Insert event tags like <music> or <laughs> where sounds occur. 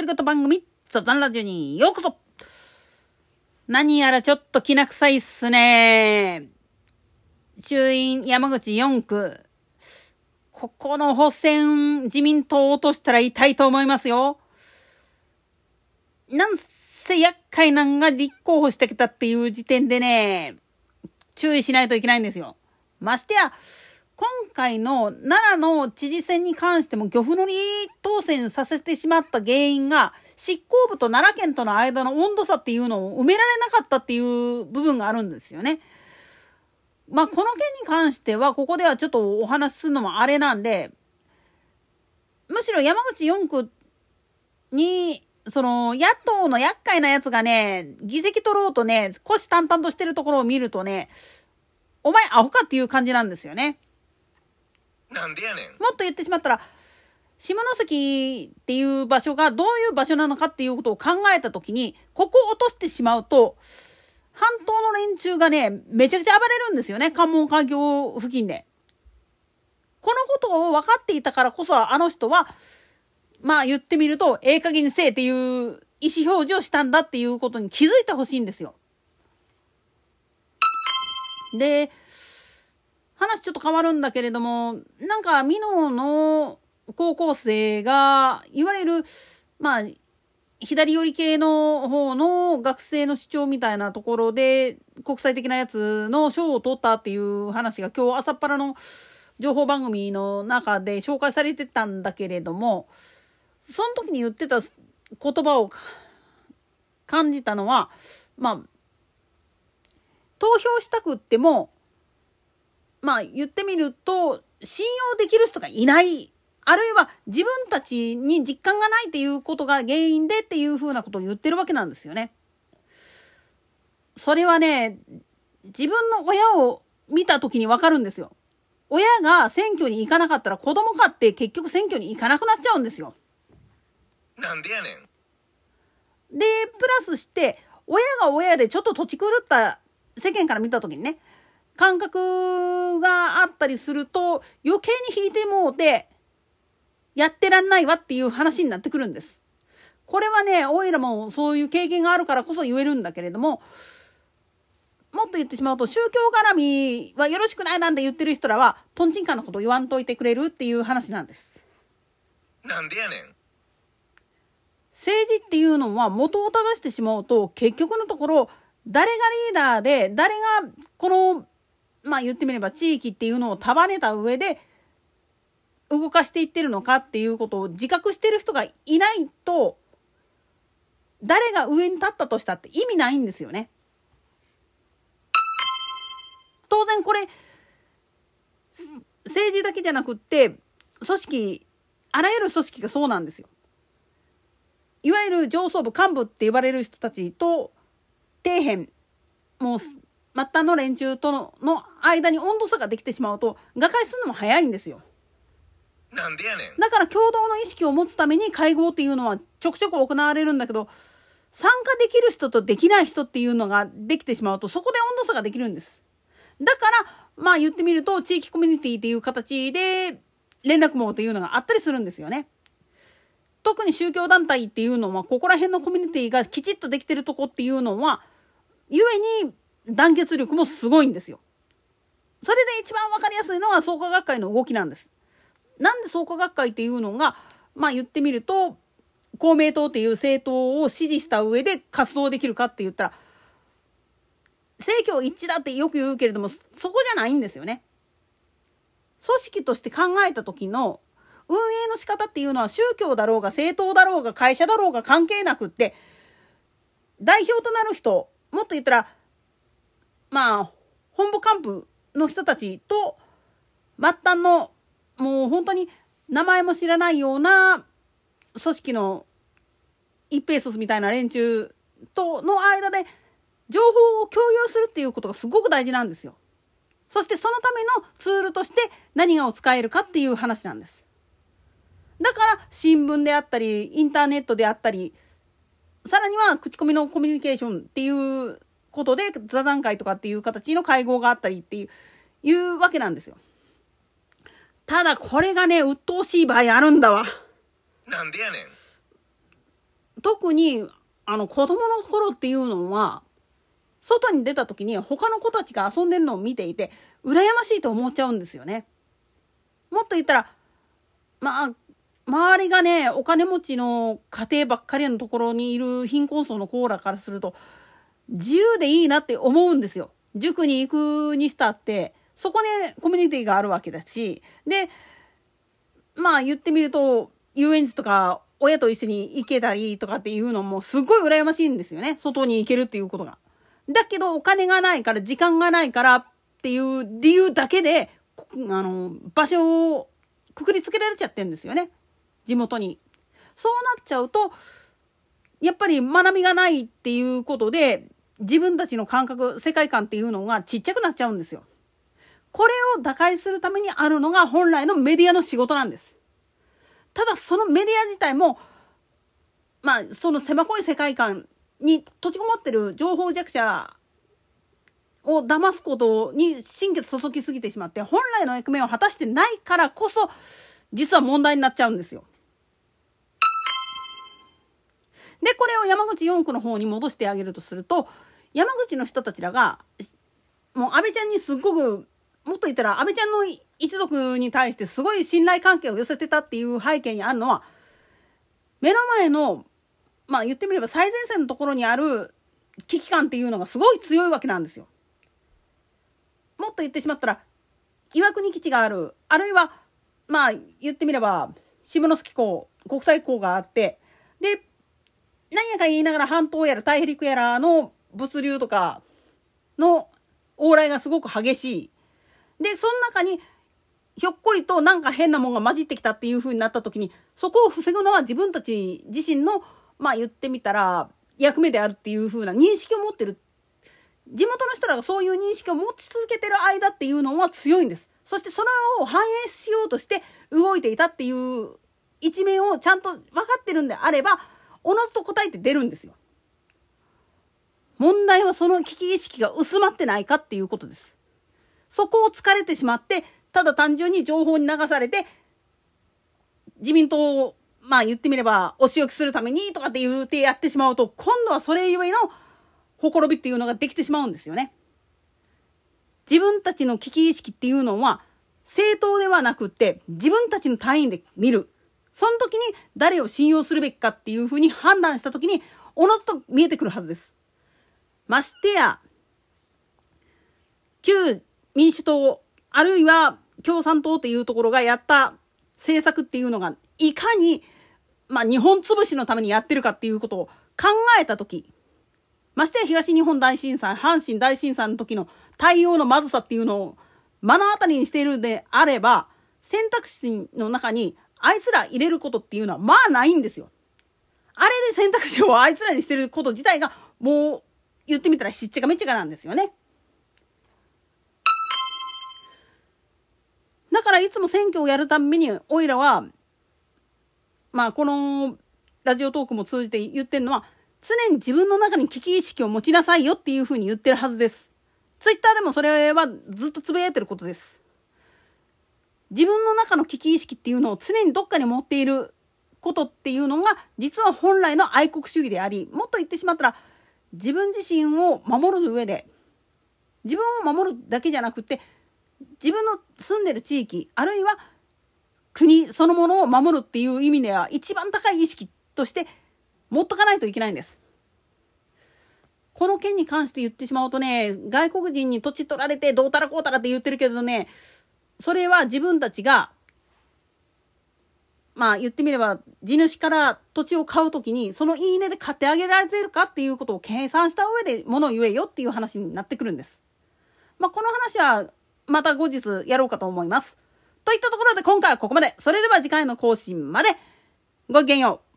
独り言番組、ザザンラジオにようこそ何やらちょっときな臭いっすね。衆院山口4区。ここの補選、自民党を落としたら痛いと思いますよ。なんせ厄介なんが立候補してきたっていう時点でね、注意しないといけないんですよ。ましてや、今回の奈良の知事選に関しても漁夫の利当選させてしまった原因が執行部と奈良県との間の温度差っていうのを埋められなかったっていう部分があるんですよね。まあこの件に関してはここではちょっとお話しするのもあれなんでむしろ山口4区にその野党の厄介なやつがね議席取ろうとね虎視眈々としてるところを見るとねお前アホかっていう感じなんですよね。なんでやねん。もっと言ってしまったら、下関っていう場所がどういう場所なのかっていうことを考えた時に、ここを落としてしまうと、半島の連中がね、めちゃくちゃ暴れるんですよね。関門海峡付近で。このことを分かっていたからこそ、あの人は、まあ言ってみると、ええ加減にせえっていう意思表示をしたんだっていうことに気づいてほしいんですよ。で、話ちょっと変わるんだけれども、なんか、美濃の高校生が、いわゆる、まあ、左寄り系の方の学生の主張みたいなところで、国際的なやつの賞を取ったっていう話が今日朝っぱらの情報番組の中で紹介されてたんだけれども、その時に言ってた言葉を感じたのは、まあ、投票したくっても、まあ言ってみると、信用できる人がいない。あるいは自分たちに実感がないっていうことが原因でっていうふうなことを言ってるわけなんですよね。それはね、自分の親を見た時にわかるんですよ。親が選挙に行かなかったら子供かって結局選挙に行かなくなっちゃうんですよ。なんでやねん。で、プラスして、親が親でちょっと土地狂った世間から見た時にね、感覚があったりすると余計に引いてもうてやってらんないわっていう話になってくるんです。これはね、おいらもそういう経験があるからこそ言えるんだけれども、もっと言ってしまうと宗教絡みはよろしくないなんて言ってる人らはトンチンカンのこと言わんといてくれるっていう話なんです。なんでやねん。政治っていうのは元を正してしまうと結局のところ誰がリーダーで誰がこのまあ言ってみれば地域っていうのを束ねた上で動かしていってるのかっていうことを自覚してる人がいないと誰が上に立ったとしたって意味ないんですよね。当然これ政治だけじゃなくって組織あらゆる組織がそうなんですよ。いわゆる上層部幹部って呼ばれる人たちと底辺もう末端の連中とのの間に温度差ができてしまうと瓦解するのも早いんですよ。なんでやねん。だから共同の意識を持つために会合っていうのはちょくちょく行われるんだけど参加できる人とできない人っていうのができてしまうとそこで温度差ができるんです。だからまあ言ってみると地域コミュニティっていう形で連絡網というのがあったりするんですよね。特に宗教団体っていうのはここら辺のコミュニティがきちっとできてるとこっていうのは故に団結力もすごいんですよ。それで一番分かりやすいのは創価学会の動きなんです。なんで創価学会っていうのがまあ言ってみると公明党っていう政党を支持した上で活動できるかって言ったら政教一致だってよく言うけれどもそこじゃないんですよね。組織として考えた時の運営の仕方っていうのは宗教だろうが政党だろうが会社だろうが関係なくって代表となる人もっと言ったらまあ、本部幹部の人たちと、末端の、もう本当に名前も知らないような組織の一平卒みたいな連中との間で情報を共有するっていうことがすごく大事なんですよ。そしてそのためのツールとして何がを使えるかっていう話なんです。だから新聞であったり、インターネットであったり、さらには口コミのコミュニケーションっていうことで座談会とかっていう形の会合があったりっていういうわけなんですよ。ただこれがね鬱陶しい場合あるんだわ。なんでやねん。特にあの子供の頃っていうのは外に出た時に他の子たちが遊んでるのを見ていて羨ましいと思っちゃうんですよね。もっと言ったらまあ周りがねお金持ちの家庭ばっかりのところにいる貧困層のコーラからすると自由でいいなって思うんですよ。塾に行くにしたってそこでコミュニティがあるわけだしでまあ言ってみると遊園地とか親と一緒に行けたりとかっていうのもすごい羨ましいんですよね外に行けるっていうことが。だけどお金がないから時間がないからっていう理由だけであの場所をくくりつけられちゃってんですよね地元に。そうなっちゃうとやっぱり学びがないっていうことで自分たちの感覚世界観っていうのがちっちゃくなっちゃうんですよ。これを打開するためにあるのが本来のメディアの仕事なんです。ただそのメディア自体もまあその狭い世界観に閉じこもってる情報弱者を騙すことに心血注ぎすぎてしまって本来の役目を果たしてないからこそ実は問題になっちゃうんですよ。でこれを山口4区の方に戻してあげるとすると山口の人たちらがもう安倍ちゃんにすっごくもっと言ったら安倍ちゃんの一族に対してすごい信頼関係を寄せてたっていう背景にあるのは目の前のまあ言ってみれば最前線のところにある危機感っていうのがすごい強いわけなんですよ。もっと言ってしまったら岩国基地があるあるいはまあ言ってみれば下関港国際港があってで何やか言いながら半島やら大陸やらの物流とかの往来がすごく激しい。でその中にひょっこりとなんか変なもんが混じってきたっていう風になった時にそこを防ぐのは自分たち自身のまあ言ってみたら役目であるっていう風な認識を持ってる地元の人らがそういう認識を持ち続けてる間っていうのは強いんです。そしてそれを反映しようとして動いていたっていう一面をちゃんと分かってるんであればおのずと答えて出るんですよ。問題はその危機意識が薄まってないかっていうことです。そこを疲れてしまってただ単純に情報に流されて自民党をまあ言ってみればお仕置きするためにとかって言うてやってしまうと今度はそれゆえのほころびっていうのができてしまうんですよね。自分たちの危機意識っていうのは政党ではなくって自分たちの単位で見る。その時に誰を信用するべきかっていうふうに判断した時におのずと見えてくるはずです。ましてや旧民主党あるいは共産党っていうところがやった政策っていうのがいかに、まあ、日本潰しのためにやってるかっていうことを考えた時ましてや東日本大震災阪神大震災の時の対応のまずさっていうのを目の当たりにしているんであれば選択肢の中にあいつら入れることっていうのはまあないんですよ。あれで選択肢を <laughs> あいつらにしてること自体がもう言ってみたらしっちゃかめっちゃかなんですよね。だからいつも選挙をやるためにおいらはまあこのラジオトークも通じて言ってるのは常に自分の中に危機意識を持ちなさいよっていうふうに言ってるはずです。ツイッターでもそれはずっとつぶやいてることです。自分の中の危機意識っていうのを常にどっかに持っていることっていうのが実は本来の愛国主義でありもっと言ってしまったら自分自身を守る上で自分を守るだけじゃなくて自分の住んでる地域あるいは国そのものを守るっていう意味では一番高い意識として持っとかないといけないんです。この件に関して言ってしまうとね外国人に土地取られてどうたらこうたらって言ってるけどねそれは自分たちがまあ言ってみれば地主から土地を買う時にそのいいねで買ってあげられてるかっていうことを計算した上で物を言えよっていう話になってくるんです。まあこの話はまた後日やろうかと思います。といったところで今回はここまで。それでは次回の更新まで。ごきげんよう。